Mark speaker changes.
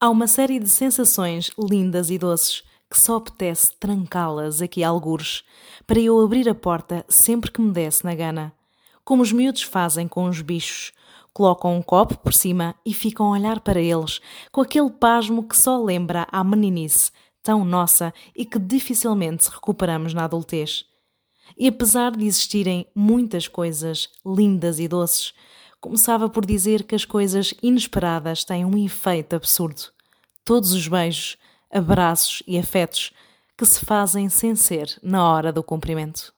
Speaker 1: Há uma série de sensações lindas e doces que só apetece trancá-las aqui algures, para eu abrir a porta sempre que me desse na gana. Como os miúdos fazem com os bichos. Colocam um copo por cima e ficam a olhar para eles, com aquele pasmo que só lembra a meninice, tão nossa e que dificilmente recuperamos na adultez. E apesar de existirem muitas coisas lindas e doces, começava por dizer que as coisas inesperadas têm um efeito absurdo. Todos os beijos, abraços e afetos que se fazem sem ser na hora do cumprimento.